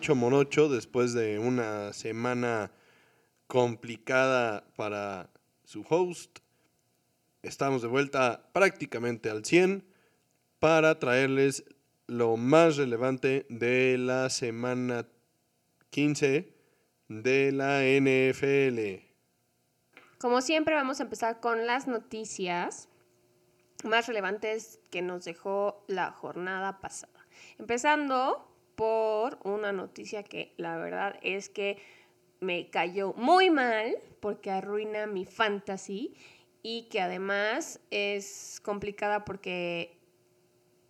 Tocho Morocho después de una semana complicada para su host. Estamos de vuelta prácticamente al 100 para traerles lo más relevante de la semana 15 de la NFL. Como siempre vamos a empezar con las noticias más relevantes que nos dejó la jornada pasada. Empezando por una noticia que la verdad es que me cayó muy mal porque arruina mi fantasy y que además es complicada porque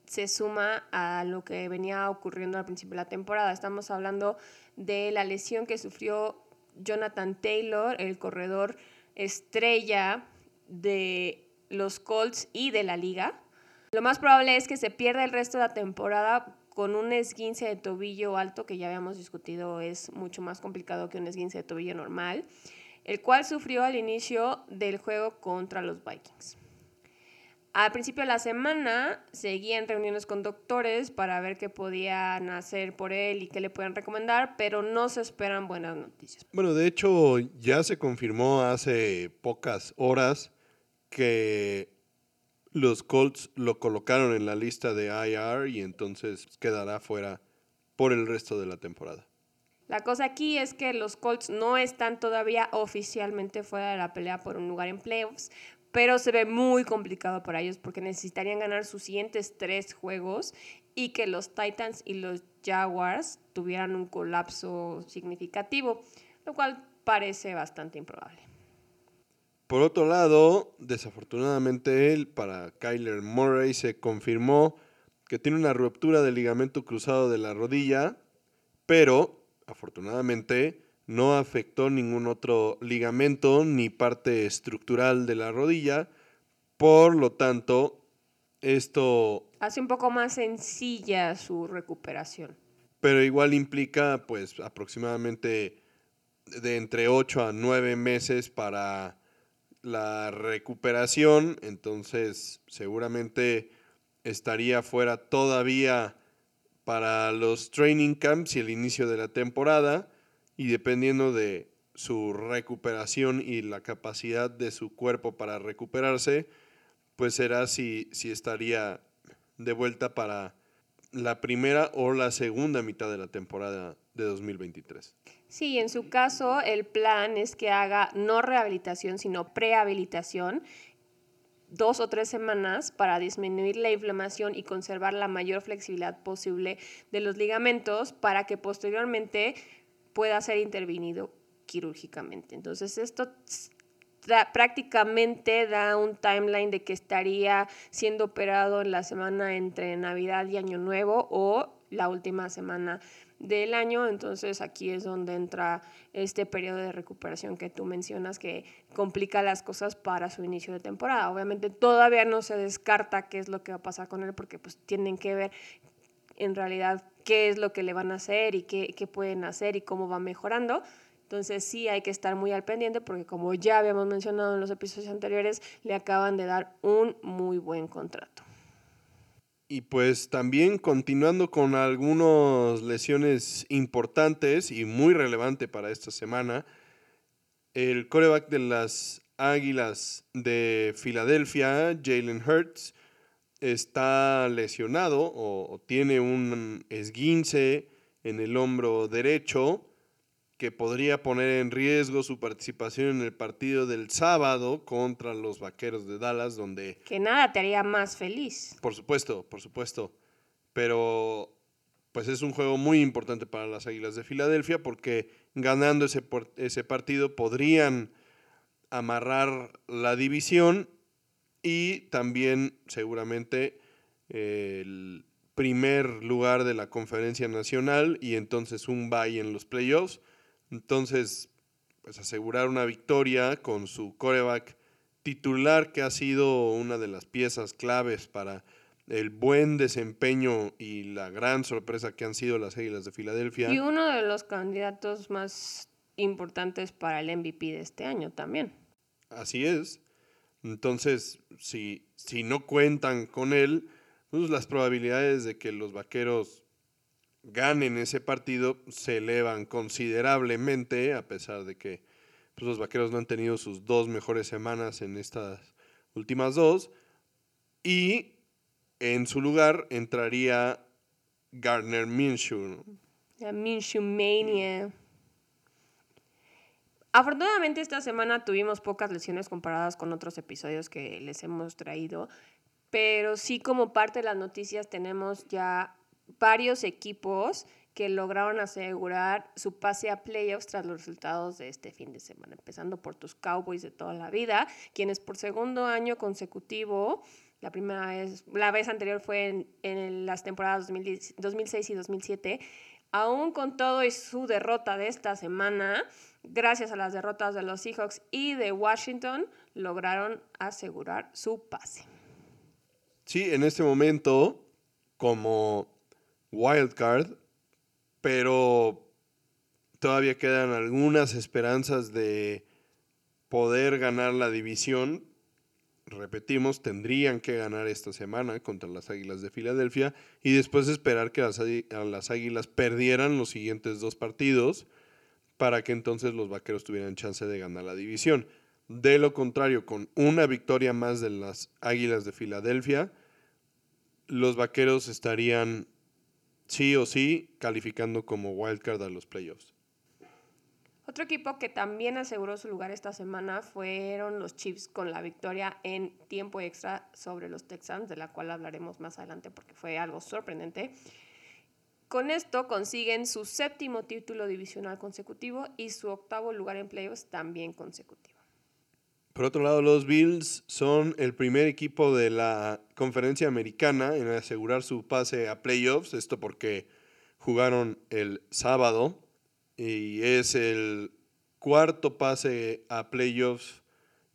se suma a lo que venía ocurriendo al principio de la temporada. Estamos hablando de la lesión que sufrió Jonathan Taylor, el corredor estrella de los Colts y de la liga. Lo más probable es que se pierda el resto de la temporada con un esguince de tobillo alto, que ya habíamos discutido es mucho más complicado que un esguince de tobillo normal, el cual sufrió al inicio del juego contra los Vikings. Al principio de la semana seguían reuniones con doctores para ver qué podían hacer por él y qué le pueden recomendar, pero no se esperan buenas noticias. Bueno, de hecho ya se confirmó hace pocas horas que los Colts lo colocaron en la lista de IR y entonces quedará fuera por el resto de la temporada. La cosa aquí es que los Colts no están todavía oficialmente fuera de la pelea por un lugar en playoffs, pero se ve muy complicado para ellos porque necesitarían ganar sus siguientes tres juegos y que los Titans y los Jaguars tuvieran un colapso significativo, lo cual parece bastante improbable. Por otro lado, desafortunadamente él, para Kyler Murray, se confirmó que tiene una ruptura del ligamento cruzado de la rodilla, pero afortunadamente no afectó ningún otro ligamento ni parte estructural de la rodilla. Por lo tanto, esto... Hace un poco más sencilla su recuperación. Pero igual implica pues aproximadamente de entre 8 a 9 meses para la recuperación. Entonces seguramente estaría fuera todavía para los training camps y el inicio de la temporada y dependiendo de su recuperación y la capacidad de su cuerpo para recuperarse, pues será si, si estaría de vuelta para la primera o la segunda mitad de la temporada de 2023. Sí, en su caso el plan es que haga no rehabilitación, sino prehabilitación dos o tres semanas para disminuir la inflamación y conservar la mayor flexibilidad posible de los ligamentos para que posteriormente pueda ser intervenido quirúrgicamente. Entonces, esto prácticamente da un timeline de que estaría siendo operado en la semana entre Navidad y Año Nuevo o la última semana del año, entonces aquí es donde entra este periodo de recuperación que tú mencionas que complica las cosas para su inicio de temporada. Obviamente todavía no se descarta qué es lo que va a pasar con él porque pues tienen que ver en realidad qué es lo que le van a hacer y qué, qué pueden hacer y cómo va mejorando. Entonces sí hay que estar muy al pendiente porque como ya habíamos mencionado en los episodios anteriores, le acaban de dar un muy buen contrato. Y pues también continuando con algunas lesiones importantes y muy relevante para esta semana, el coreback de las Águilas de Filadelfia, Jalen Hurts, está lesionado o, tiene un esguince en el hombro derecho que podría poner en riesgo su participación en el partido del sábado contra los Vaqueros de Dallas, donde... Que nada te haría más feliz. Por supuesto, por supuesto. Pero pues es un juego muy importante para las Águilas de Filadelfia porque ganando ese, ese partido podrían amarrar la división y también seguramente el primer lugar de la conferencia nacional y entonces un bye en los playoffs. Entonces, pues asegurar una victoria con su coreback titular que ha sido una de las piezas claves para el buen desempeño y la gran sorpresa que han sido las Águilas de Filadelfia. Y uno de los candidatos más importantes para el MVP de este año también. Así es. Entonces, si, si no cuentan con él, pues las probabilidades de que los vaqueros ganen ese partido se elevan considerablemente, a pesar de que pues, los vaqueros no han tenido sus dos mejores semanas en estas últimas dos. Y en su lugar entraría Gardner Minshew. La Minshew Mania. Afortunadamente esta semana tuvimos pocas lesiones comparadas con otros episodios que les hemos traído, pero sí como parte de las noticias tenemos ya varios equipos que lograron asegurar su pase a playoffs tras los resultados de este fin de semana, empezando por tus Cowboys de toda la vida, quienes por segundo año consecutivo, la primera vez, la vez anterior fue en, en las temporadas 2006 y 2007, aún con todo y su derrota de esta semana, gracias a las derrotas de los Seahawks y de Washington, lograron asegurar su pase. Sí, en este momento, como wildcard, pero todavía quedan algunas esperanzas de poder ganar la división. Repetimos, tendrían que ganar esta semana contra las Águilas de Filadelfia y después esperar que las, las Águilas perdieran los siguientes dos partidos para que entonces los vaqueros tuvieran chance de ganar la división. De lo contrario, con una victoria más de las Águilas de Filadelfia, los vaqueros estarían sí o sí calificando como wildcard a los playoffs. Otro equipo que también aseguró su lugar esta semana fueron los Chiefs con la victoria en tiempo extra sobre los Texans, de la cual hablaremos más adelante porque fue algo sorprendente. Con esto consiguen su séptimo título divisional consecutivo y su octavo lugar en playoffs también consecutivo. Por otro lado, los Bills son el primer equipo de la conferencia americana en asegurar su pase a playoffs, esto porque jugaron el sábado y es el cuarto pase a playoffs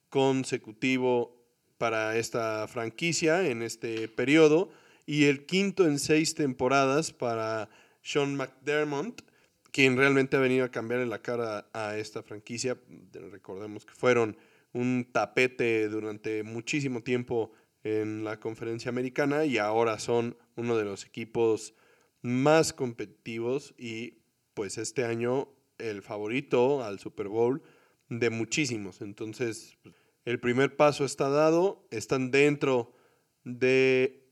consecutivo para esta franquicia en este periodo y el quinto en seis temporadas para Sean McDermott, quien realmente ha venido a cambiarle la cara a esta franquicia. Recordemos que fueron un tapete durante muchísimo tiempo en la conferencia americana y ahora son uno de los equipos más competitivos y pues este año el favorito al Super Bowl de muchísimos. Entonces, el primer paso está dado, están dentro de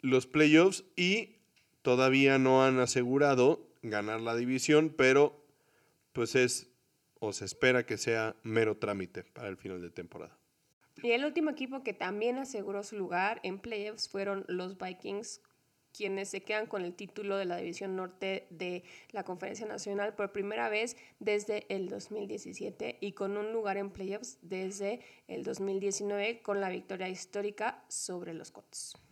los playoffs y todavía no han asegurado ganar la división, pero pues es o se espera que sea mero trámite para el final de temporada. Y el último equipo que también aseguró su lugar en playoffs fueron los Vikings, quienes se quedan con el título de la División Norte de la Conferencia Nacional por primera vez desde el 2017 y con un lugar en playoffs desde el 2019 con la victoria histórica sobre los Colts.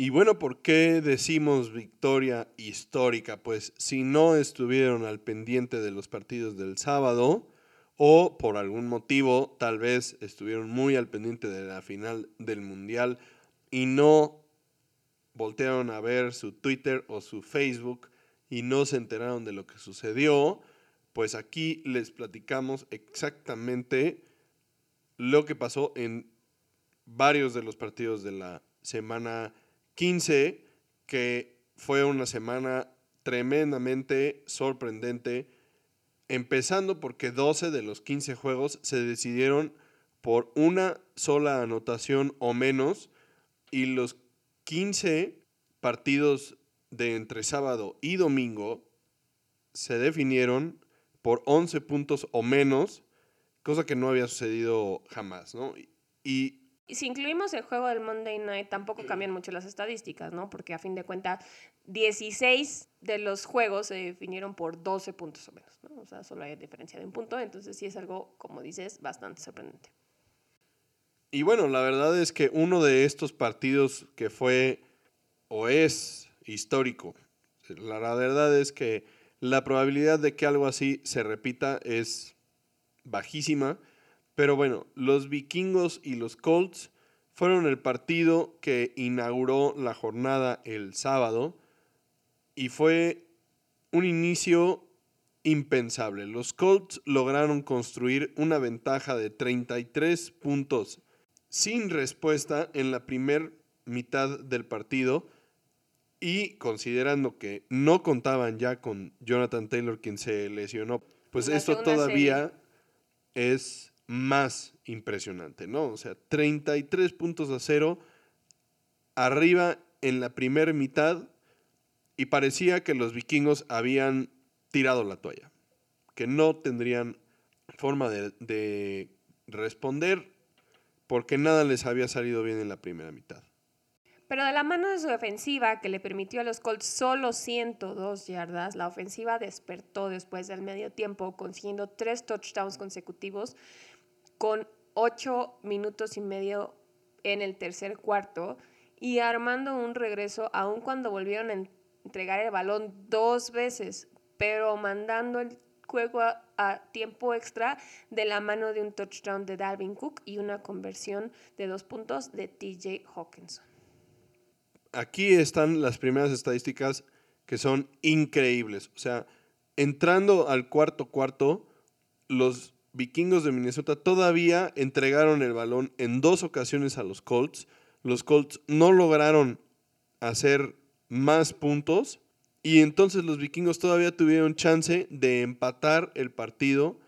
Y bueno, ¿por qué decimos victoria histórica? Pues si no estuvieron al pendiente de los partidos del sábado o por algún motivo tal vez estuvieron muy al pendiente de la final del Mundial y no voltearon a ver su Twitter o su Facebook y no se enteraron de lo que sucedió, pues aquí les platicamos exactamente lo que pasó en varios de los partidos de la semana 15, que fue una semana tremendamente sorprendente, empezando porque 12 de los 15 juegos se decidieron por una sola anotación o menos y los 15 partidos de entre sábado y domingo se definieron por 11 puntos o menos, cosa que no había sucedido jamás, ¿no? Y si incluimos el juego del Monday Night, tampoco cambian mucho las estadísticas, ¿no? Porque a fin de cuentas, 16 de los juegos se definieron por 12 puntos o menos, ¿no? O sea, solo hay diferencia de un punto, entonces sí es algo, como dices, bastante sorprendente. Y bueno, la verdad es que uno de estos partidos que fue o es histórico, la verdad es que la probabilidad de que algo así se repita es bajísima pero bueno, los vikingos y los Colts fueron el partido que inauguró la jornada el sábado y fue un inicio impensable. Los Colts lograron construir una ventaja de 33 puntos sin respuesta en la primera mitad del partido y considerando que no contaban ya con Jonathan Taylor quien se lesionó, pues La esto todavía es más impresionante, ¿no? O sea, 33 puntos a cero arriba en la primera mitad y parecía que los vikingos habían tirado la toalla, que no tendrían forma de, de responder porque nada les había salido bien en la primera mitad. Pero de la mano de su defensiva, que le permitió a los Colts solo 102 yardas, la ofensiva despertó después del medio tiempo, consiguiendo tres touchdowns consecutivos con ocho minutos y medio en el tercer cuarto y armando un regreso aun cuando volvieron a en- entregar el balón dos veces, pero mandando el juego a, a tiempo extra de la mano de un touchdown de Dalvin Cook y una conversión de dos puntos de TJ Hawkinson. aquí están las primeras estadísticas que son increíbles. O sea, entrando al cuarto cuarto, los vikingos de Minnesota todavía entregaron el balón en dos ocasiones a los Colts. Los Colts no lograron hacer más puntos y entonces los vikingos todavía tuvieron chance de empatar el partido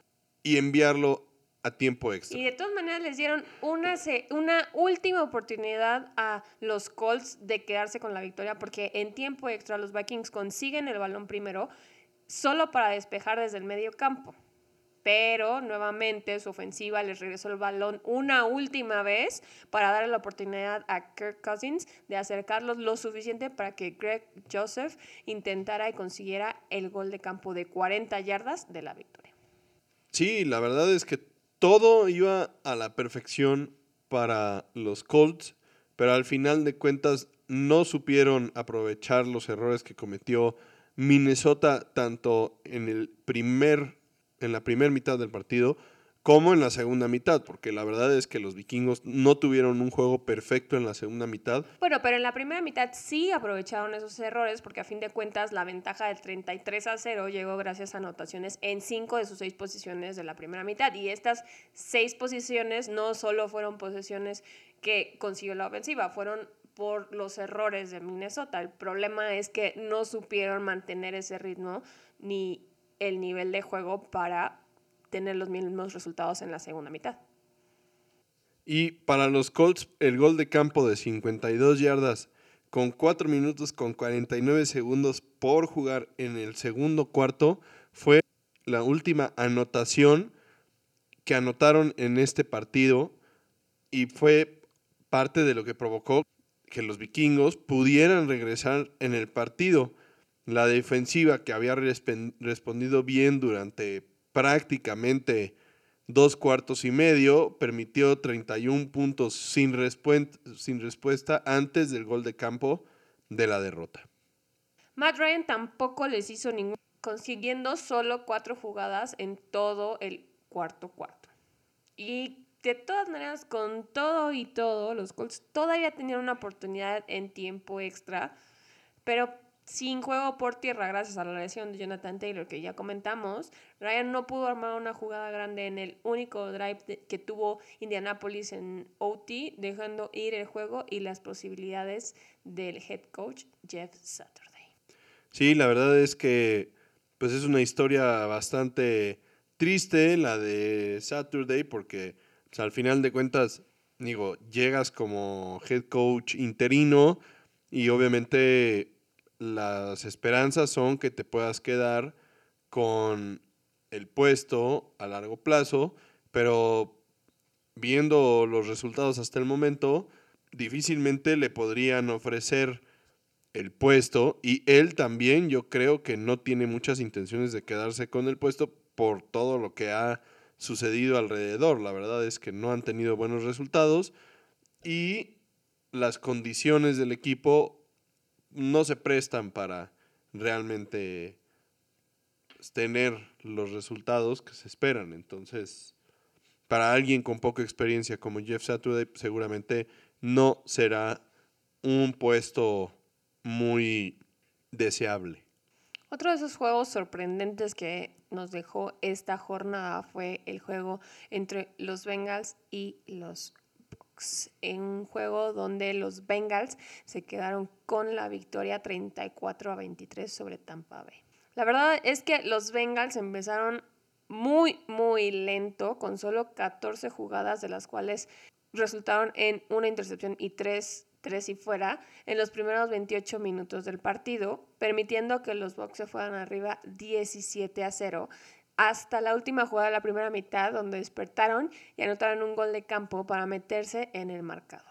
y enviarlo a tiempo extra. Y de todas maneras les dieron una, una última oportunidad a los Colts de quedarse con la victoria porque en tiempo extra los Vikings consiguen el balón primero solo para despejar desde el medio campo. Pero nuevamente su ofensiva les regresó el balón una última vez para darle la oportunidad a Kirk Cousins de acercarlos lo suficiente para que Greg Joseph intentara y consiguiera el gol de campo de 40 yardas de la victoria. Sí, la verdad es que todo iba a la perfección para los Colts, pero al final de cuentas no supieron aprovechar los errores que cometió Minnesota tanto en el primer en la primera mitad del partido como en la segunda mitad, porque la verdad es que los vikingos no tuvieron un juego perfecto en la segunda mitad. Bueno, pero en la primera mitad sí aprovecharon esos errores porque a fin de cuentas la ventaja del 33 a 0 llegó gracias a anotaciones en cinco de sus seis posiciones de la primera mitad. Y estas seis posiciones no solo fueron posiciones que consiguió la ofensiva, fueron por los errores de Minnesota. El problema es que no supieron mantener ese ritmo ni el nivel de juego para tener los mismos resultados en la segunda mitad. Y para los Colts, el gol de campo de 52 yardas con 4 minutos con 49 segundos por jugar en el segundo cuarto fue la última anotación que anotaron en este partido y fue parte de lo que provocó que los vikingos pudieran regresar en el partido. La defensiva que había respondido bien durante prácticamente dos cuartos y medio, permitió 31 puntos sin respuesta antes del gol de campo de la derrota. Matt Ryan tampoco les hizo ningún, consiguiendo solo cuatro jugadas en todo el cuarto cuarto. Y de todas maneras, con todo y todo, los Colts todavía tenían una oportunidad en tiempo extra, pero sin juego por tierra, gracias a la lesión de Jonathan Taylor que ya comentamos, Ryan no pudo armar una jugada grande en el único drive que tuvo Indianapolis en OT, dejando ir el juego y las posibilidades del head coach Jeff Saturday. Sí, la verdad es que pues es una historia bastante triste la de Saturday porque pues, al final de cuentas, digo, llegas como head coach interino y obviamente las esperanzas son que te puedas quedar con el puesto a largo plazo, pero viendo los resultados hasta el momento, difícilmente le podrían ofrecer el puesto y él también yo creo que no tiene muchas intenciones de quedarse con el puesto por todo lo que ha sucedido alrededor. La verdad es que no han tenido buenos resultados y las condiciones del equipo no se prestan para realmente pues, tener los resultados que se esperan. Entonces, para alguien con poca experiencia como Jeff Saturday, seguramente no será un puesto muy deseable. Otro de esos juegos sorprendentes que nos dejó esta jornada fue el juego entre los Bengals y los En un juego donde los Bengals se quedaron con la victoria 34 a 23 sobre Tampa Bay. La verdad es que los Bengals empezaron muy, muy lento, con solo 14 jugadas, de las cuales resultaron en una intercepción y tres, tres y fuera en los primeros 28 minutos del partido, permitiendo que los Bucks se fueran arriba 17 a 0 hasta la última jugada de la primera mitad, donde despertaron y anotaron un gol de campo para meterse en el marcador.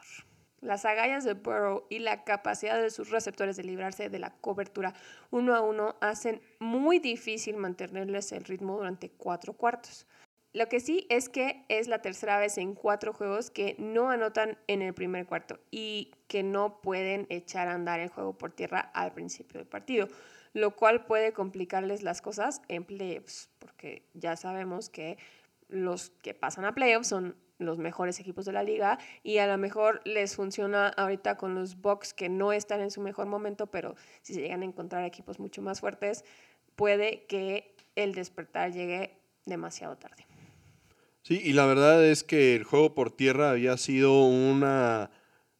Las agallas de Burrow y la capacidad de sus receptores de librarse de la cobertura uno a uno hacen muy difícil mantenerles el ritmo durante cuatro cuartos. Lo que sí es que es la tercera vez en cuatro juegos que no anotan en el primer cuarto y que no pueden echar a andar el juego por tierra al principio del partido, lo cual puede complicarles las cosas en playoffs, porque ya sabemos que los que pasan a playoffs son los mejores equipos de la liga y a lo mejor les funciona ahorita con los Bucks que no están en su mejor momento, pero si se llegan a encontrar equipos mucho más fuertes, puede que el despertar llegue demasiado tarde. Sí, y la verdad es que el juego por tierra había sido una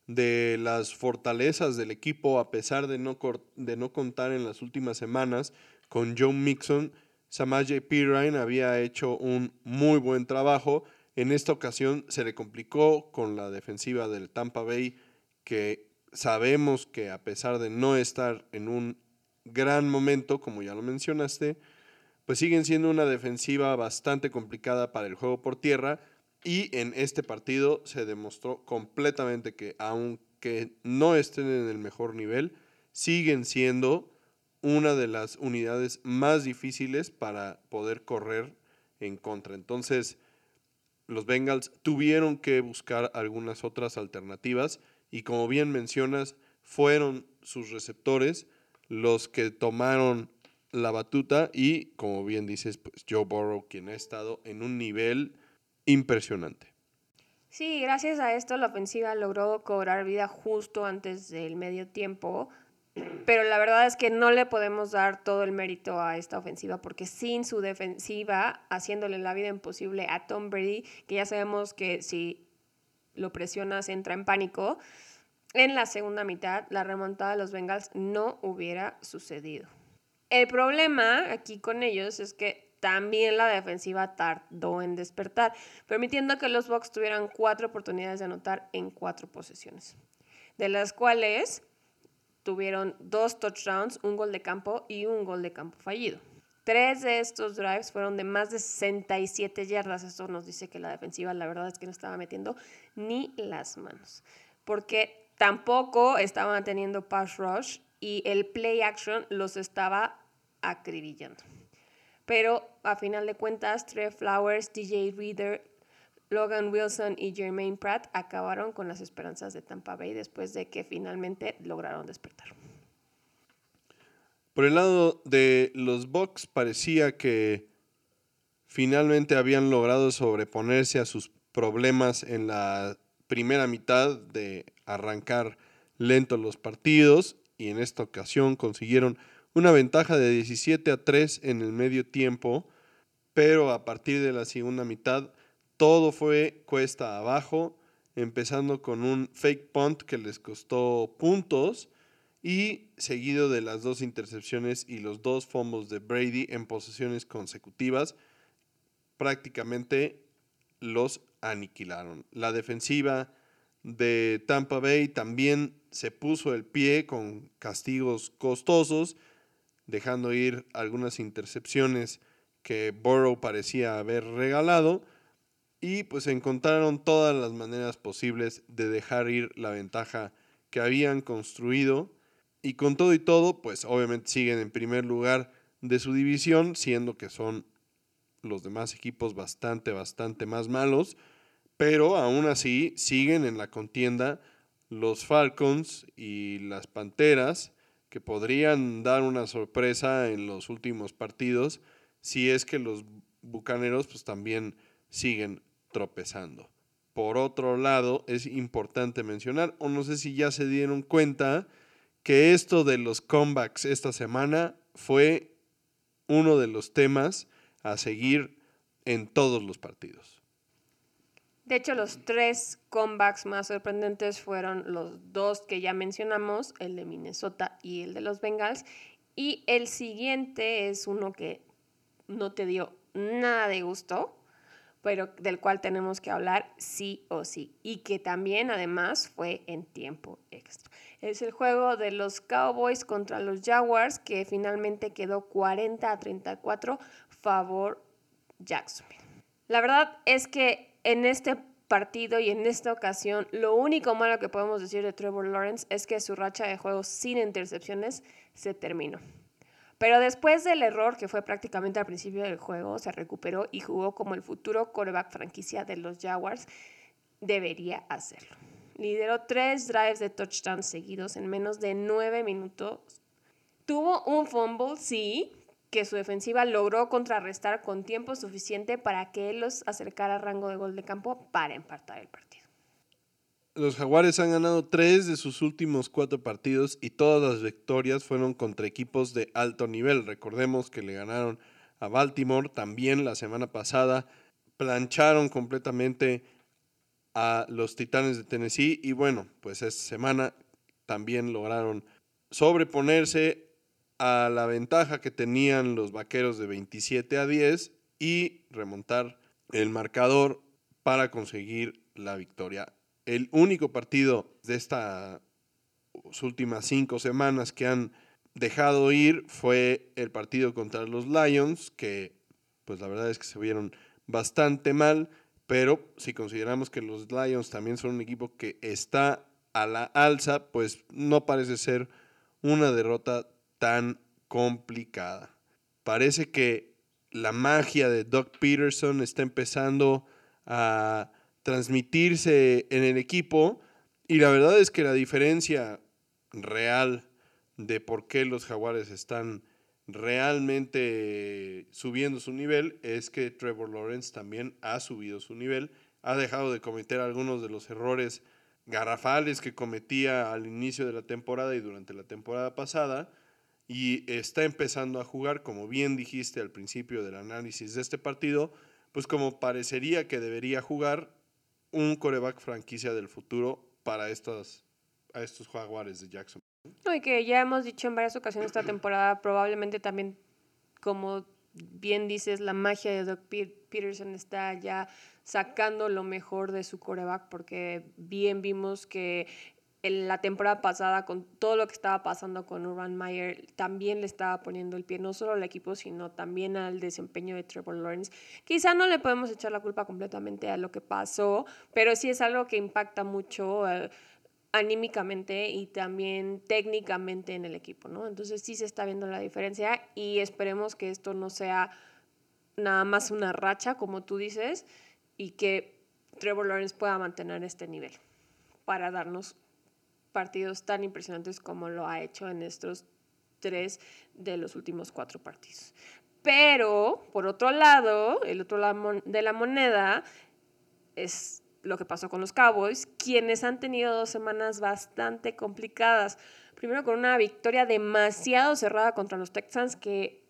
de las fortalezas del equipo a pesar de no, de no contar en las últimas semanas con John Mixon. Samaje Pirine había hecho un muy buen trabajo en esta ocasión se le complicó con la defensiva del Tampa Bay, que sabemos que a pesar de no estar en un gran momento, como ya lo mencionaste, pues siguen siendo una defensiva bastante complicada para el juego por tierra y en este partido se demostró completamente que aunque no estén en el mejor nivel, siguen siendo una de las unidades más difíciles para poder correr en contra. Entonces, los Bengals tuvieron que buscar algunas otras alternativas y como bien mencionas, fueron sus receptores los que tomaron la batuta y como bien dices, pues Joe Burrow quien ha estado en un nivel impresionante. Sí, gracias a esto la ofensiva logró cobrar vida justo antes del medio tiempo pero la verdad es que no le podemos dar todo el mérito a esta ofensiva porque sin su defensiva, haciéndole la vida imposible a Tom Brady, que ya sabemos que si lo presionas entra en pánico, en la segunda mitad la remontada de los Bengals no hubiera sucedido. El problema aquí con ellos es que también la defensiva tardó en despertar, permitiendo que los Bucks tuvieran cuatro oportunidades de anotar en cuatro posesiones, de las cuales tuvieron dos touchdowns, un gol de campo y un gol de campo fallido. Tres de estos drives fueron de más de 67 yardas. Esto nos dice que la defensiva, la verdad es que no estaba metiendo ni las manos. Porque tampoco estaban teniendo pass rush y el play action los estaba acribillando. Pero a final de cuentas, Trey Flowers, DJ Reader, Logan Wilson y Jermaine Pratt acabaron con las esperanzas de Tampa Bay después de que finalmente lograron despertar. Por el lado de los Bucks parecía que finalmente habían logrado sobreponerse a sus problemas en la primera mitad de arrancar lentos los partidos y en esta ocasión consiguieron una ventaja de 17 a 3 en el medio tiempo, pero a partir de la segunda mitad todo fue cuesta abajo, empezando con un fake punt que les costó puntos y seguido de las dos intercepciones y los dos fumbles de Brady en posesiones consecutivas, prácticamente los aniquilaron. La defensiva de Tampa Bay también se puso el pie con castigos costosos, dejando ir algunas intercepciones que Burrow parecía haber regalado y pues encontraron todas las maneras posibles de dejar ir la ventaja que habían construido y con todo y todo pues obviamente siguen en primer lugar de su división siendo que son los demás equipos bastante bastante más malos pero aún así siguen en la contienda los Falcons y las Panteras que podrían dar una sorpresa en los últimos partidos si es que los Bucaneros pues también siguen tropezando. Por otro lado, es importante mencionar, o no sé si ya se dieron cuenta, que esto de los comebacks esta semana fue uno de los temas a seguir en todos los partidos. De hecho, los tres comebacks más sorprendentes fueron los dos que ya mencionamos, el de Minnesota y el de los Bengals. Y el siguiente es uno que no te dio nada de gusto, pero del cual tenemos que hablar sí o sí. Y que también además fue en tiempo extra. Es el juego de los Cowboys contra los Jaguars que finalmente quedó 40 a 34 favor Jacksonville. La verdad es que en este partido y en esta ocasión, lo único malo que podemos decir de Trevor Lawrence es que su racha de juegos sin intercepciones se terminó. Pero después del error que fue prácticamente al principio del juego, se recuperó y jugó como el futuro quarterback franquicia de los Jaguars debería hacerlo. Lideró tres drives de touchdown seguidos en menos de nueve minutos. Tuvo un fumble, sí, que su defensiva logró contrarrestar con tiempo suficiente para que él los acercara a rango de gol de campo para empatar el partido. Los Jaguares han ganado tres de sus últimos cuatro partidos y todas las victorias fueron contra equipos de alto nivel. Recordemos que le ganaron a Baltimore también la semana pasada, plancharon completamente a los Titanes de Tennessee y bueno, pues esta semana también lograron sobreponerse a la ventaja que tenían los vaqueros de 27 a 10 y remontar el marcador para conseguir la victoria. El único partido de estas últimas cinco semanas que han dejado ir fue el partido contra los Lions, que pues la verdad es que se vieron bastante mal, pero si consideramos que los Lions también son un equipo que está a la alza, pues no parece ser una derrota tan complicada. Parece que la magia de Doug Peterson está empezando a transmitirse en el equipo y la verdad es que la diferencia real de por qué los jaguares están realmente subiendo su nivel es que Trevor Lawrence también ha subido su nivel, ha dejado de cometer algunos de los errores garrafales que cometía al inicio de la temporada y durante la temporada pasada y está empezando a jugar, como bien dijiste al principio del análisis de este partido, pues como parecería que debería jugar un coreback franquicia del futuro para estos, a estos jaguares de Jackson. y que ya hemos dicho en varias ocasiones esta temporada, probablemente también, como bien dices, la magia de Doug Peterson está ya sacando lo mejor de su coreback, porque bien vimos que en la temporada pasada, con todo lo que estaba pasando con Urban Meyer, también le estaba poniendo el pie no solo al equipo, sino también al desempeño de Trevor Lawrence. Quizá no le podemos echar la culpa completamente a lo que pasó, pero sí es algo que impacta mucho eh, anímicamente y también técnicamente en el equipo, ¿no? Entonces sí se está viendo la diferencia y esperemos que esto no sea nada más una racha, como tú dices, y que Trevor Lawrence pueda mantener este nivel para darnos partidos tan impresionantes como lo ha hecho en estos tres de los últimos cuatro partidos. Pero, por otro lado, el otro lado de la moneda es lo que pasó con los Cowboys, quienes han tenido dos semanas bastante complicadas. Primero con una victoria demasiado cerrada contra los Texans, que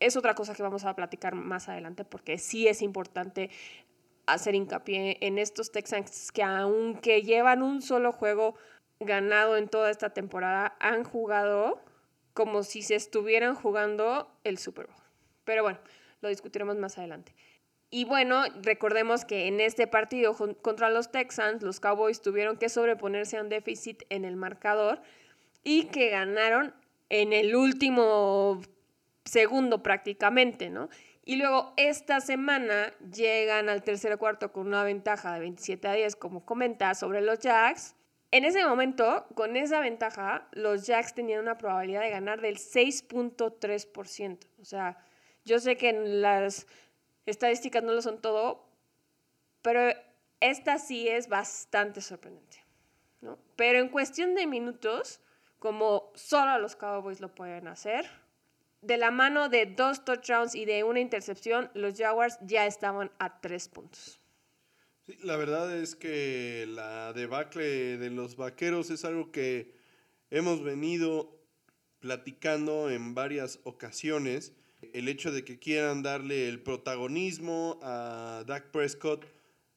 es otra cosa que vamos a platicar más adelante, porque sí es importante hacer hincapié en estos Texans que aunque llevan un solo juego ganado en toda esta temporada han jugado como si se estuvieran jugando el Super Bowl. Pero bueno, lo discutiremos más adelante. Y bueno, recordemos que en este partido contra los Texans, los Cowboys tuvieron que sobreponerse a un déficit en el marcador y que ganaron en el último segundo prácticamente, ¿no? Y luego esta semana llegan al tercer cuarto con una ventaja de 27 a 10, como comenta, sobre los Jacks. En ese momento, con esa ventaja, los Jacks tenían una probabilidad de ganar del 6.3%. O sea, yo sé que las estadísticas no lo son todo, pero esta sí es bastante sorprendente. Pero en cuestión de minutos, como solo los Cowboys lo pueden hacer, de la mano de dos touchdowns y de una intercepción, los Jaguars ya estaban a tres puntos la verdad es que la debacle de los vaqueros es algo que hemos venido platicando en varias ocasiones. El hecho de que quieran darle el protagonismo a Dak Prescott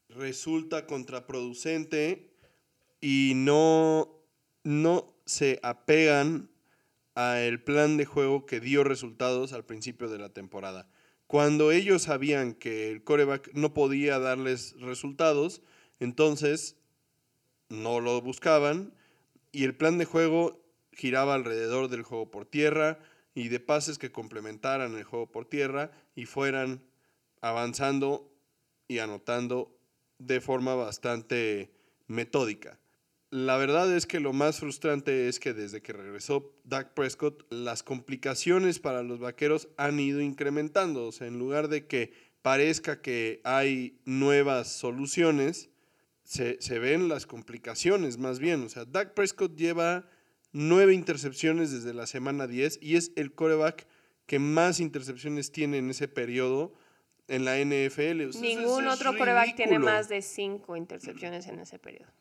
resulta contraproducente y no, no se apegan al plan de juego que dio resultados al principio de la temporada. Cuando ellos sabían que el coreback no podía darles resultados, entonces no lo buscaban y el plan de juego giraba alrededor del juego por tierra y de pases que complementaran el juego por tierra y fueran avanzando y anotando de forma bastante metódica. La verdad es que lo más frustrante es que desde que regresó Dak Prescott, las complicaciones para los vaqueros han ido incrementando. O sea, en lugar de que parezca que hay nuevas soluciones, se, ven las complicaciones más bien. O sea, Dak Prescott lleva nueve intercepciones desde la semana 10 y es el coreback que más intercepciones tiene en ese periodo en la NFL. Ningún otro coreback tiene más de cinco intercepciones en ese periodo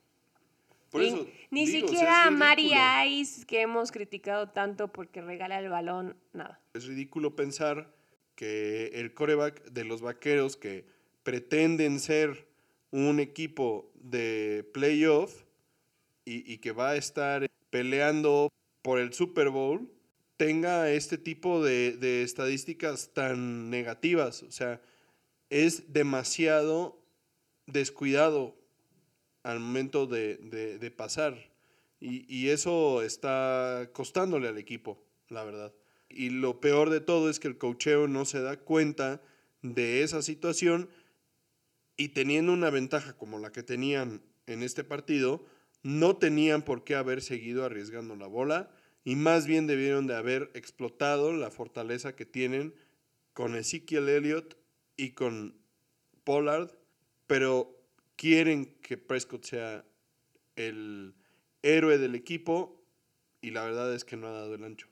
ni siquiera a Mari Ice, que hemos criticado tanto porque regala el balón, nada. Es ridículo pensar que el coreback de los vaqueros que pretenden ser un equipo de playoff y, y que va a estar peleando por el Super Bowl tenga este tipo de, de estadísticas tan negativas. O sea, es demasiado descuidado al momento de, pasar. Y, eso está costándole al equipo, la verdad. Y lo peor de todo es que el cocheo no se da cuenta de esa situación y teniendo una ventaja como la que tenían en este partido, no tenían por qué haber seguido arriesgando la bola y más bien debieron de haber explotado la fortaleza que tienen con Ezekiel Elliott y con Pollard, pero quieren que Prescott sea el héroe del equipo y la verdad es que no ha dado el ancho.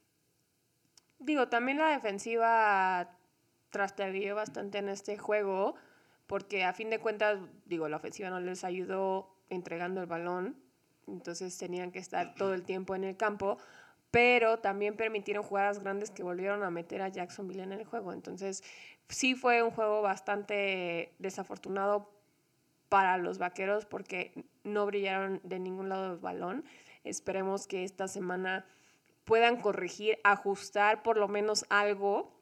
Digo, también la defensiva trasteó bastante en este juego porque a fin de cuentas, digo, la ofensiva no les ayudó entregando el balón, entonces tenían que estar todo el tiempo en el campo, pero también permitieron jugadas grandes que volvieron a meter a Jacksonville en el juego. Entonces, sí fue un juego bastante desafortunado para los vaqueros porque no brillaron de ningún lado del balón. Esperemos que esta semana puedan corregir, ajustar por lo menos algo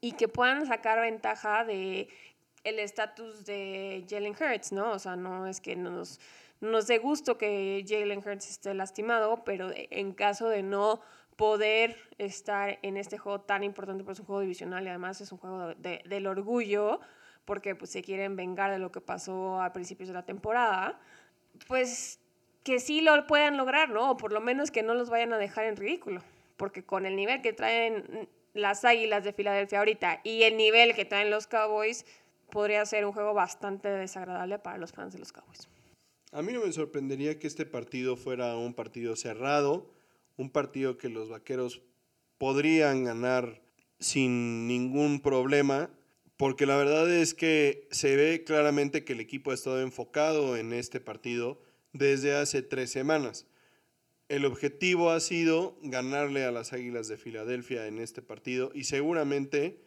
y que puedan sacar ventaja de el estatus de Jalen Hurts, ¿no? O sea, no es que nos, nos dé gusto que Jalen Hurts esté lastimado, pero en caso de no poder estar en este juego tan importante, pues es un juego divisional y además es un juego del orgullo, porque pues, se quieren vengar de lo que pasó a principios de la temporada, pues que sí lo puedan lograr, ¿no? O por lo menos que no los vayan a dejar en ridículo, porque con el nivel que traen las Águilas de Filadelfia ahorita y el nivel que traen los Cowboys, podría ser un juego bastante desagradable para los fans de los Cowboys. A mí no me sorprendería que este partido fuera un partido cerrado, un partido que los Vaqueros podrían ganar sin ningún problema porque la verdad es que se ve claramente que el equipo ha estado enfocado en este partido desde hace tres semanas. El objetivo ha sido ganarle a las Águilas de Filadelfia en este partido y seguramente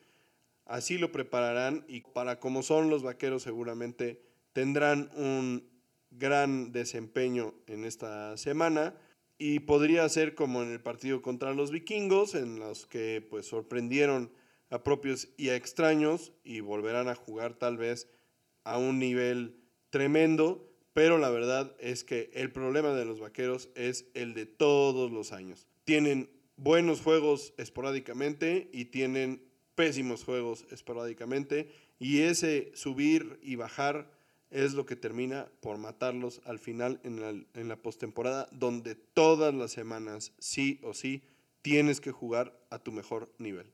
así lo prepararán y para como son los Vaqueros seguramente tendrán un gran desempeño en esta semana y podría ser como en el partido contra los Vikingos en los que pues sorprendieron a propios y a extraños y volverán a jugar tal vez a un nivel tremendo, pero la verdad es que el problema de los vaqueros es el de todos los años. Tienen buenos juegos esporádicamente y tienen pésimos juegos esporádicamente y ese subir y bajar es lo que termina por matarlos al final en la, en la postemporada, donde todas las semanas, sí o sí, tienes que jugar a tu mejor nivel.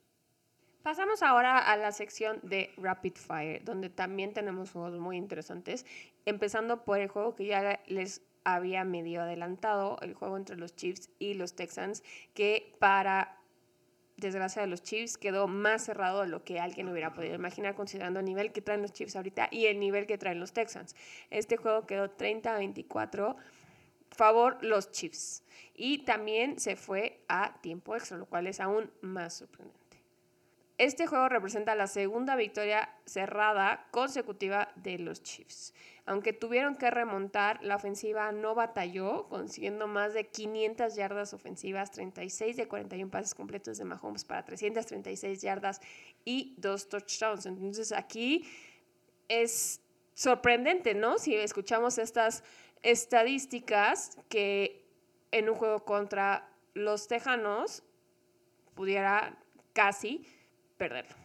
Pasamos ahora a la sección de Rapid Fire, donde también tenemos juegos muy interesantes, empezando por el juego que ya les había medio adelantado, el juego entre los Chiefs y los Texans, que para desgracia de los Chiefs quedó más cerrado de lo que alguien hubiera podido imaginar considerando el nivel que traen los Chiefs ahorita y el nivel que traen los Texans. Este juego quedó 30 a 24 favor los Chiefs y también se fue a tiempo extra, lo cual es aún más sorprendente. Este juego representa la segunda victoria cerrada consecutiva de los Chiefs. Aunque tuvieron que remontar, la ofensiva no batalló, consiguiendo más de 500 yardas ofensivas, 36 de 41 pases completos de Mahomes para 336 yardas y dos touchdowns. Entonces aquí es sorprendente, ¿no? Si escuchamos estas estadísticas que en un juego contra los Tejanos pudiera casi perderlo.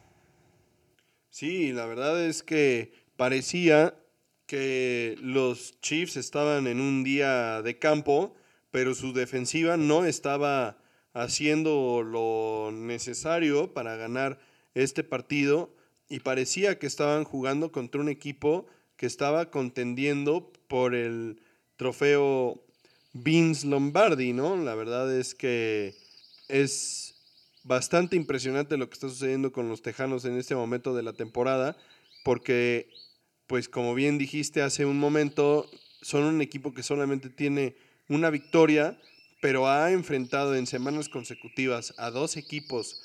Sí, la verdad es que parecía que los Chiefs estaban en un día de campo, pero su defensiva no estaba haciendo lo necesario para ganar este partido y parecía que estaban jugando contra un equipo que estaba contendiendo por el trofeo Vince Lombardi, ¿no? La verdad es que es bastante impresionante lo que está sucediendo con los Tejanos en este momento de la temporada, porque, pues como bien dijiste hace un momento, son un equipo que solamente tiene una victoria, pero ha enfrentado en semanas consecutivas a dos equipos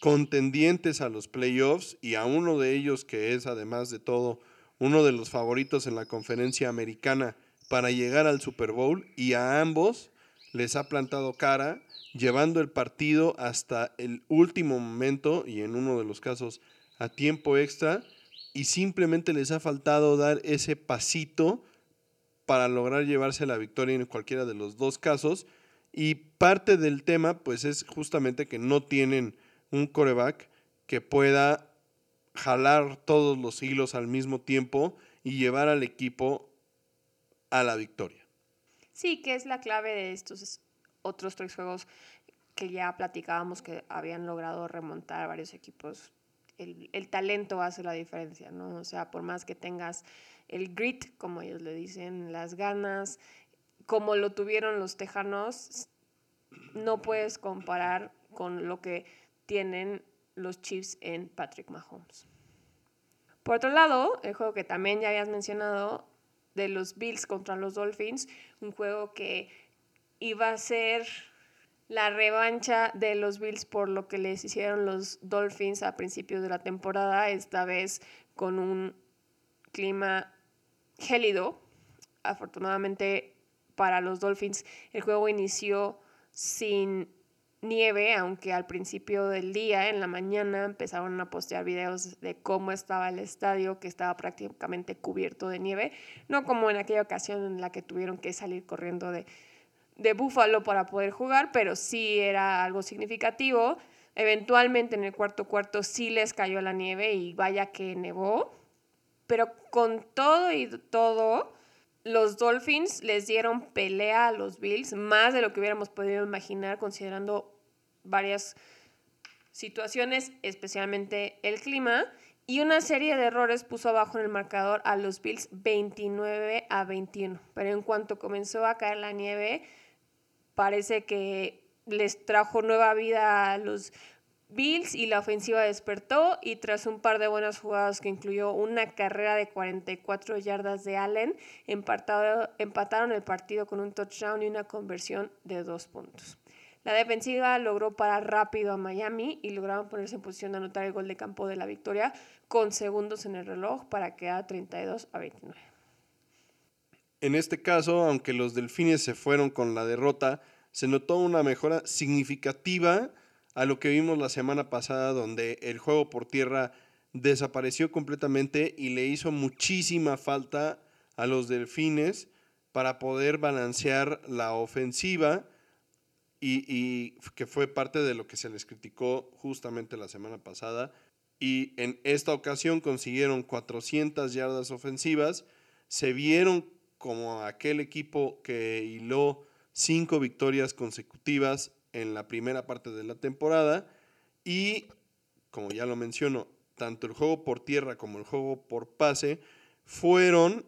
contendientes a los playoffs y a uno de ellos que es además de todo uno de los favoritos en la conferencia americana para llegar al Super Bowl y a ambos les ha plantado cara llevando el partido hasta el último momento y en uno de los casos a tiempo extra y simplemente les ha faltado dar ese pasito para lograr llevarse la victoria en cualquiera de los dos casos y parte del tema pues es justamente que no tienen un coreback que pueda jalar todos los hilos al mismo tiempo y llevar al equipo a la victoria. Sí, que es la clave de estos otros tres juegos que ya platicábamos que habían logrado remontar varios equipos. El, el, talento hace la diferencia, ¿no? O sea, por más que tengas el grit, como ellos le dicen, las ganas, como lo tuvieron los tejanos, no puedes comparar con lo que tienen los Chiefs en Patrick Mahomes. Por otro lado, el juego que también ya habías mencionado, de los Bills contra los Dolphins, un juego que iba a ser la revancha de los Bills por lo que les hicieron los Dolphins a principios de la temporada, esta vez con un clima gélido. Afortunadamente para los Dolphins el juego inició sin nieve, aunque al principio del día, en la mañana, empezaron a postear videos de cómo estaba el estadio, que estaba prácticamente cubierto de nieve, no como en aquella ocasión en la que tuvieron que salir corriendo de, de Búfalo para poder jugar, pero sí era algo significativo. Eventualmente en el cuarto cuarto sí les cayó la nieve y vaya que nevó, pero con todo y todo, los Dolphins les dieron pelea a los Bills, más de lo que hubiéramos podido imaginar considerando varias situaciones, especialmente el clima, y una serie de errores puso abajo en el marcador a los Bills 29 a 21. Pero en cuanto comenzó a caer la nieve, parece que les trajo nueva vida a los Bills y la ofensiva despertó y tras un par de buenas jugadas que incluyó una carrera de 44 yardas de Allen, empataron el partido con un touchdown y una conversión de dos puntos. La defensiva logró parar rápido a Miami y lograron ponerse en posición de anotar el gol de campo de la victoria con segundos en el reloj para quedar 32 a 29. En este caso, aunque los delfines se fueron con la derrota, se notó una mejora significativa a lo que vimos la semana pasada, donde el juego por tierra desapareció completamente y le hizo muchísima falta a los delfines para poder balancear la ofensiva y, que fue parte de lo que se les criticó justamente la semana pasada. Y en esta ocasión consiguieron 400 yardas ofensivas, se vieron como aquel equipo que hiló cinco victorias consecutivas en la primera parte de la temporada y, como ya lo menciono, tanto el juego por tierra como el juego por pase fueron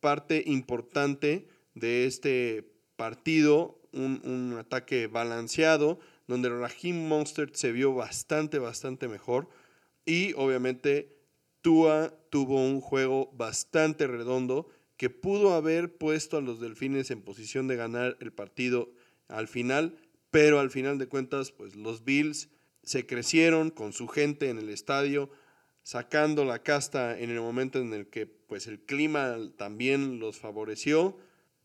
parte importante de este partido, un, ataque balanceado, donde Raheem Monster se vio bastante, bastante mejor y obviamente Tua tuvo un juego bastante redondo que pudo haber puesto a los Delfines en posición de ganar el partido al final, pero al final de cuentas, pues los Bills se crecieron con su gente en el estadio, sacando la casta en el momento en el que pues el clima también los favoreció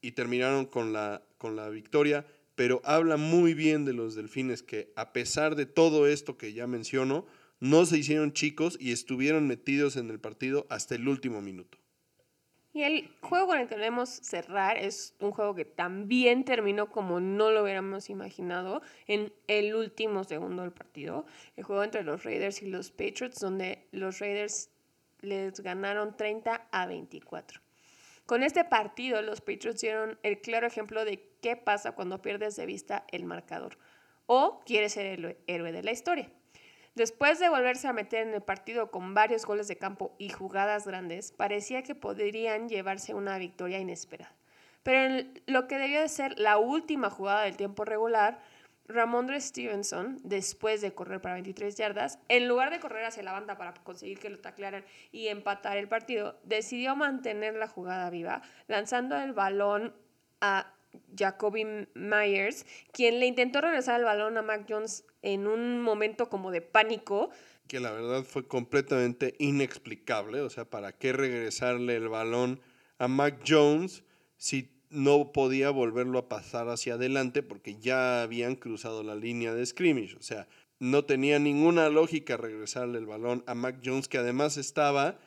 y terminaron con la, con la victoria, pero habla muy bien de los delfines que a pesar de todo esto que ya menciono, no se hicieron chicos y estuvieron metidos en el partido hasta el último minuto. Y el juego con el que debemos cerrar es un juego que también terminó como no lo hubiéramos imaginado en el último segundo del partido. El juego entre los Raiders y los Patriots, donde los Raiders les ganaron 30 a 24. Con este partido, los Patriots dieron el claro ejemplo de qué pasa cuando pierdes de vista el marcador o quieres ser el héroe de la historia. Después de volverse a meter en el partido con varios goles de campo y jugadas grandes, parecía que podrían llevarse una victoria inesperada. Pero en lo que debió de ser la última jugada del tiempo regular, Ramondre Stevenson, después de correr para 23 yardas, en lugar de correr hacia la banda para conseguir que lo taclearan y empatar el partido, decidió mantener la jugada viva, lanzando el balón a Jacoby Myers, quien le intentó regresar el balón a Mac Jones en un momento como de pánico. Que la verdad fue completamente inexplicable. O sea, ¿para qué regresarle el balón a Mac Jones si no podía volverlo a pasar hacia adelante porque ya habían cruzado la línea de scrimmage? O sea, no tenía ninguna lógica regresarle el balón a Mac Jones, que además estaba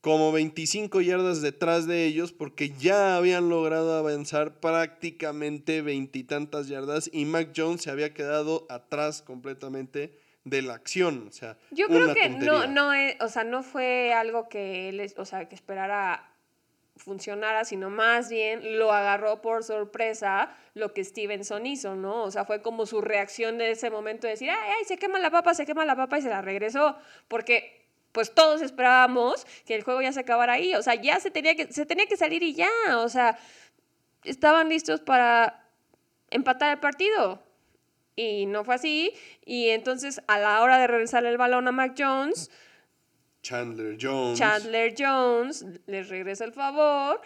como 25 yardas detrás de ellos porque ya habían logrado avanzar prácticamente veintitantas yardas y Mac Jones se había quedado atrás completamente de la acción, o sea, yo creo que no no o sea, no fue algo que él, o sea, que esperara funcionara, sino más bien lo agarró por sorpresa lo que Stevenson hizo, ¿no? O sea, fue como su reacción de ese momento de decir, ay, ay, se quema la papa, se quema la papa y se la regresó, porque pues todos esperábamos que el juego ya se acabara ahí, o sea, ya se tenía que, se tenía que salir y ya, o sea, estaban listos para empatar el partido. Y no fue así, y entonces a la hora de regresar el balón a Mac Jones, Chandler Jones. Chandler Jones le regresa el favor,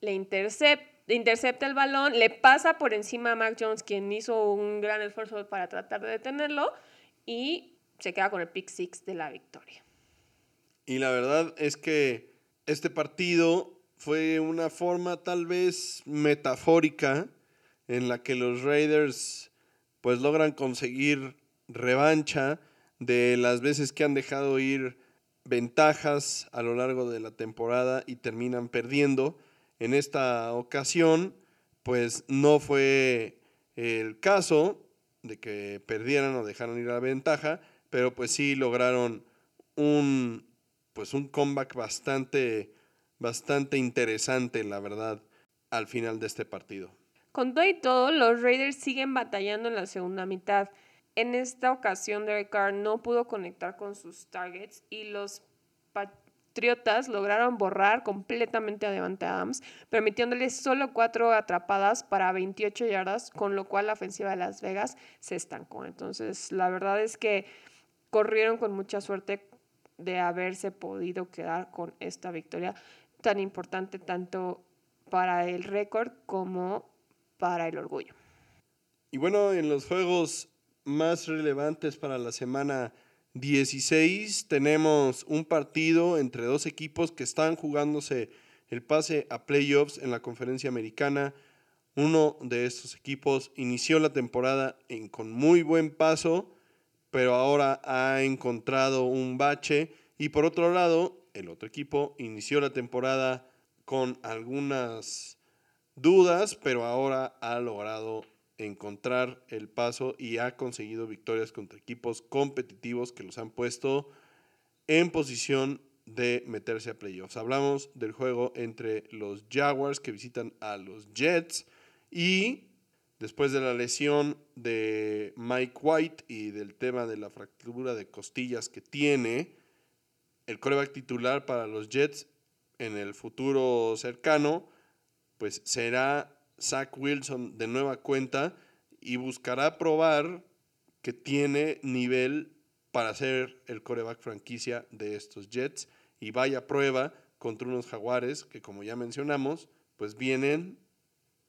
le intercepta intercepta el balón, le pasa por encima a Mac Jones, quien hizo un gran esfuerzo para tratar de detenerlo, y se queda con el pick six de la victoria. Y la verdad es que este partido fue una forma tal vez metafórica en la que los Raiders pues logran conseguir revancha de las veces que han dejado ir ventajas a lo largo de la temporada y terminan perdiendo. En esta ocasión pues no fue el caso de que perdieran o dejaran ir la ventaja, pero pues sí lograron un pues un comeback bastante, bastante interesante, la verdad, al final de este partido. Con todo y todo, los Raiders siguen batallando en la segunda mitad. En esta ocasión, Derek Carr no pudo conectar con sus targets y los Patriotas lograron borrar completamente a Devante Adams, permitiéndoles solo cuatro atrapadas para 28 yardas, con lo cual la ofensiva de Las Vegas se estancó. Entonces, la verdad es que corrieron con mucha suerte de haberse podido quedar con esta victoria tan importante tanto para el récord como para el orgullo. Y bueno, en los juegos más relevantes para la semana 16 tenemos un partido entre dos equipos que están jugándose el pase a playoffs en la conferencia americana. Uno de estos equipos inició la temporada con muy buen paso pero ahora ha encontrado un bache. Y por otro lado, el otro equipo inició la temporada con algunas dudas, pero ahora ha logrado encontrar el paso y ha conseguido victorias contra equipos competitivos que los han puesto en posición de meterse a playoffs. Hablamos del juego entre los Jaguars que visitan a los Jets y después de la lesión de Mike White y del tema de la fractura de costillas que tiene, el coreback titular para los Jets en el futuro cercano, pues será Zach Wilson de nueva cuenta y buscará probar que tiene nivel para ser el coreback franquicia de estos Jets y vaya prueba contra unos jaguares que como ya mencionamos, pues vienen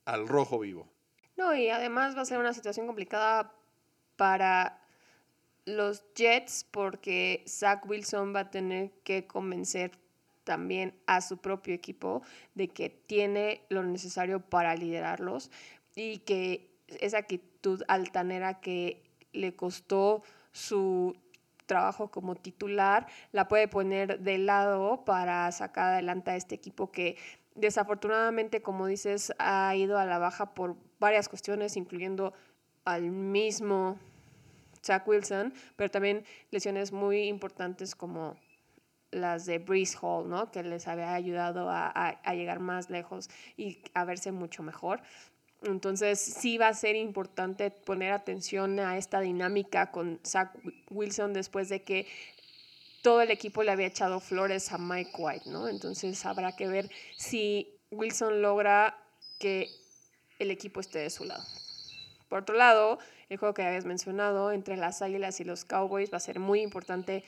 al rojo vivo. No, y además va a ser una situación complicada para los Jets porque Zach Wilson va a tener que convencer también a su propio equipo de que tiene lo necesario para liderarlos y que esa actitud altanera que le costó su trabajo como titular la puede poner de lado para sacar adelante a este equipo que desafortunadamente, como dices, ha ido a la baja por varias cuestiones, incluyendo al mismo Zach Wilson, pero también lesiones muy importantes como las de Breeze Hall, ¿no? Que les había ayudado a, a, llegar más lejos y a verse mucho mejor. Entonces sí va a ser importante poner atención a esta dinámica con Zach Wilson después de que todo el equipo le había echado flores a Mike White, ¿no? Entonces habrá que ver si Wilson logra que el equipo esté de su lado. Por otro lado, el juego que habías mencionado entre las Águilas y los Cowboys va a ser muy importante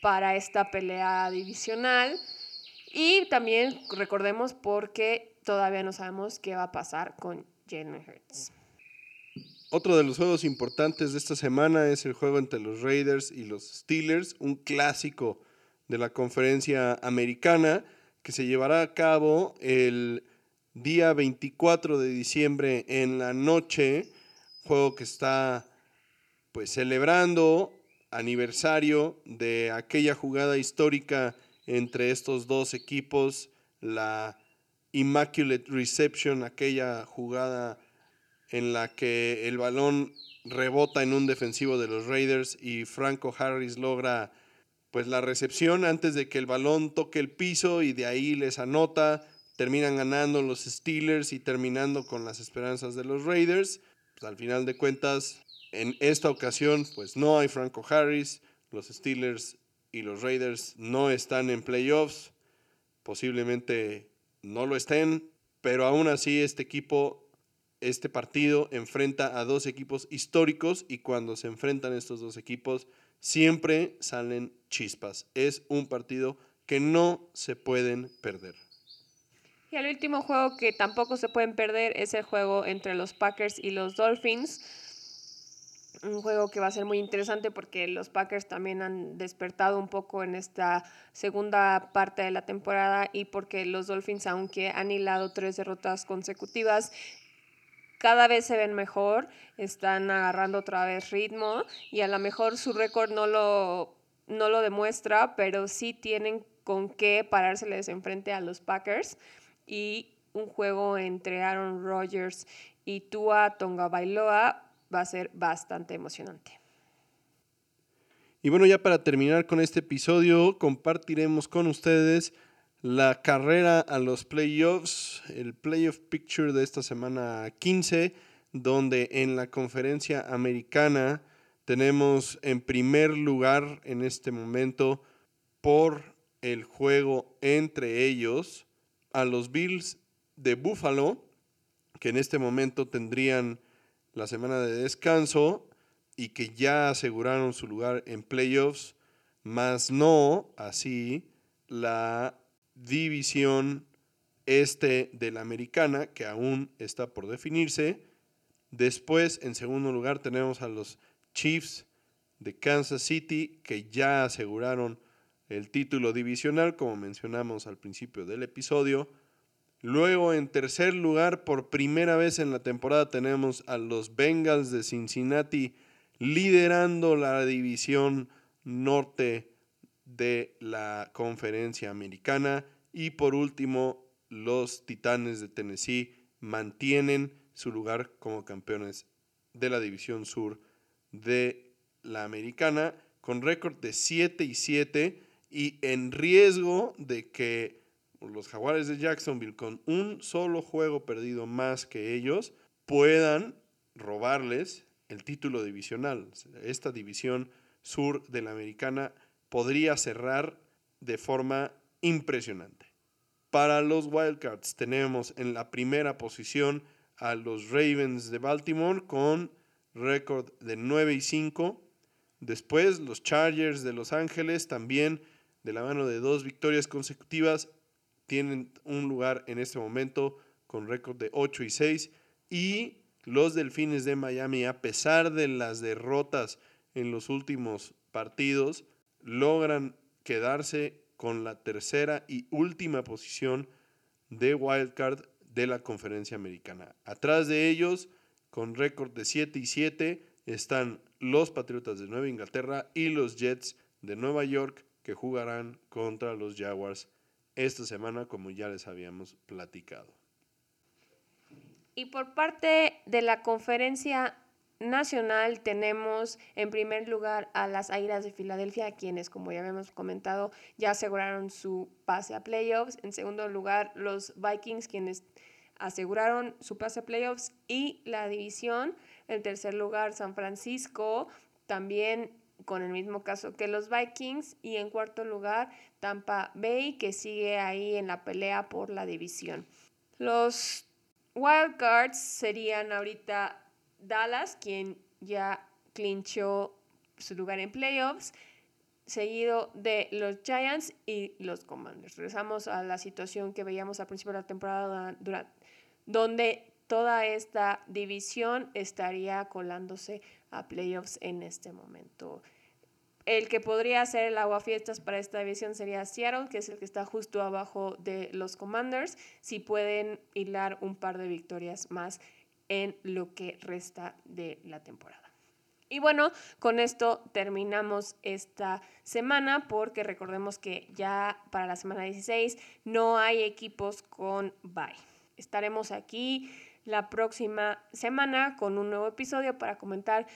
para esta pelea divisional. Y también recordemos porque todavía no sabemos qué va a pasar con Jalen Hurts. Otro de los juegos importantes de esta semana es el juego entre los Raiders y los Steelers, un clásico de la conferencia americana que se llevará a cabo el día 24 de diciembre en la noche, juego que está pues celebrando aniversario de aquella jugada histórica entre estos dos equipos, la Immaculate Reception, aquella jugada en la que el balón rebota en un defensivo de los Raiders y Franco Harris logra pues la recepción antes de que el balón toque el piso y de ahí les anota, terminan ganando los Steelers y terminando con las esperanzas de los Raiders. Pues al final de cuentas en esta ocasión, pues no hay Franco Harris, los Steelers y los Raiders no están en playoffs, posiblemente no lo estén, pero aún así este equipo, este partido enfrenta a dos equipos históricos y cuando se enfrentan estos dos equipos siempre salen chispas. Es un partido que no se pueden perder. Y el último juego que tampoco se pueden perder es el juego entre los Packers y los Dolphins. Un juego que va a ser muy interesante porque los Packers también han despertado un poco en esta segunda parte de la temporada y porque los Dolphins, aunque han hilado tres derrotas consecutivas, cada vez se ven mejor, están agarrando otra vez ritmo y a lo mejor su récord no lo, no lo demuestra, pero sí tienen con qué parárseles enfrente a los Packers y un juego entre Aaron Rodgers y Tua Tonga Bailoa va a ser bastante emocionante. Y bueno, ya para terminar con este episodio, compartiremos con ustedes la carrera a los playoffs, el playoff picture de esta semana 15, donde en la conferencia americana tenemos en primer lugar en este momento por el juego entre ellos a los Bills de Buffalo, que en este momento tendrían la semana de descanso y que ya aseguraron su lugar en playoffs, más no así la división este de la americana, que aún está por definirse. Después, en segundo lugar, tenemos a los Chiefs de Kansas City, que ya aseguraron el título divisional, como mencionamos al principio del episodio. Luego, en tercer lugar, por primera vez en la temporada, tenemos a los Bengals de Cincinnati liderando la división norte de la conferencia americana. Y por último, los Titanes de Tennessee mantienen su lugar como campeones de la división sur de la americana con récord de 7 y 7 y en riesgo de que los jaguares de Jacksonville con un solo juego perdido más que ellos puedan robarles el título divisional. Esta división sur de la americana podría cerrar de forma impresionante. Para los Wildcats tenemos en la primera posición a los Ravens de Baltimore con récord de 9 y 5. Después los Chargers de Los Ángeles también de la mano de dos victorias consecutivas tienen un lugar en este momento con récord de 8 y 6 y los Delfines de Miami, a pesar de las derrotas en los últimos partidos, logran quedarse con la tercera y última posición de wildcard de la conferencia americana. Atrás de ellos, con récord de 7 y 7, están los Patriotas de Nueva Inglaterra y los Jets de Nueva York que jugarán contra los Jaguars esta semana, como ya les habíamos platicado. Y por parte de la conferencia nacional tenemos en primer lugar a las Águilas de Filadelfia, quienes, como ya habíamos comentado, ya aseguraron su pase a playoffs. En segundo lugar, los Vikings, quienes aseguraron su pase a playoffs y la división. En tercer lugar, San Francisco, también con el mismo caso que los Vikings. Y en cuarto lugar, Tampa Bay, que sigue ahí en la pelea por la división. Los wildcards serían ahorita Dallas, quien ya clinchó su lugar en playoffs, seguido de los Giants y los Commanders. Regresamos a la situación que veíamos al principio de la temporada, donde toda esta división estaría colándose a playoffs en este momento. El que podría ser el aguafiestas para esta división sería Seattle, que es el que está justo abajo de los Commanders, si pueden hilar un par de victorias más en lo que resta de la temporada. Y bueno, con esto terminamos esta semana porque recordemos que ya para la semana 16 no hay equipos con bye. Estaremos aquí la próxima semana con un nuevo episodio para comentar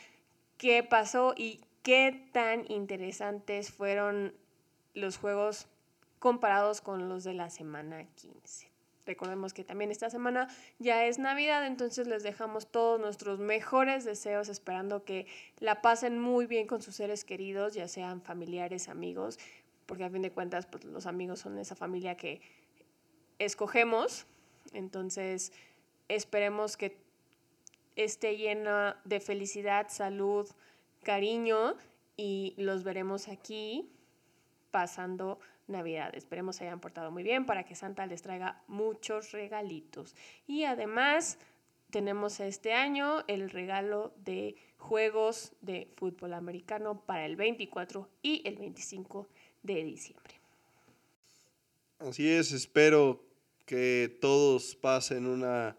qué pasó y qué tan interesantes fueron los juegos comparados con los de la semana 15. Recordemos que también esta semana ya es Navidad, entonces les dejamos todos nuestros mejores deseos esperando que la pasen muy bien con sus seres queridos, ya sean familiares, amigos, porque a fin de cuentas pues, los amigos son esa familia que escogemos entonces, esperemos que esté llena de felicidad, salud, cariño y los veremos aquí pasando Navidad. Esperemos se hayan portado muy bien para que Santa les traiga muchos regalitos. Y además tenemos este año el regalo de juegos de fútbol americano para el 24 y el 25 de diciembre. Así es, espero que todos pasen una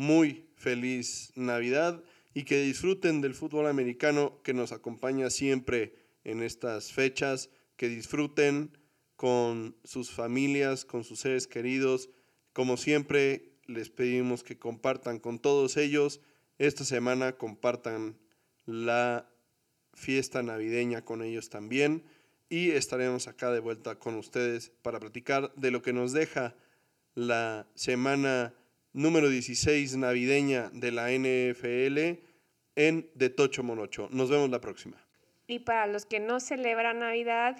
muy feliz Navidad y que disfruten del fútbol americano que nos acompaña siempre en estas fechas, que disfruten con sus familias, con sus seres queridos. Como siempre, les pedimos que compartan con todos ellos. Esta semana compartan la fiesta navideña con ellos también y estaremos acá de vuelta con ustedes para platicar de lo que nos deja la semana número 16 navideña de la NFL en De Tocho Monocho. Nos vemos la próxima. Y para los que no celebran Navidad,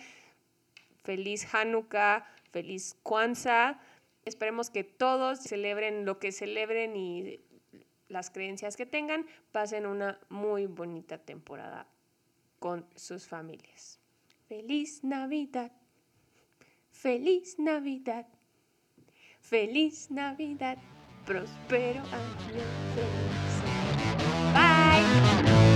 feliz Hanukkah, feliz Kwanzaa. Esperemos que todos celebren lo que celebren y las creencias que tengan, pasen una muy bonita temporada con sus familias. Feliz Navidad. Feliz Navidad. Feliz Navidad, próspero año feliz. Bye.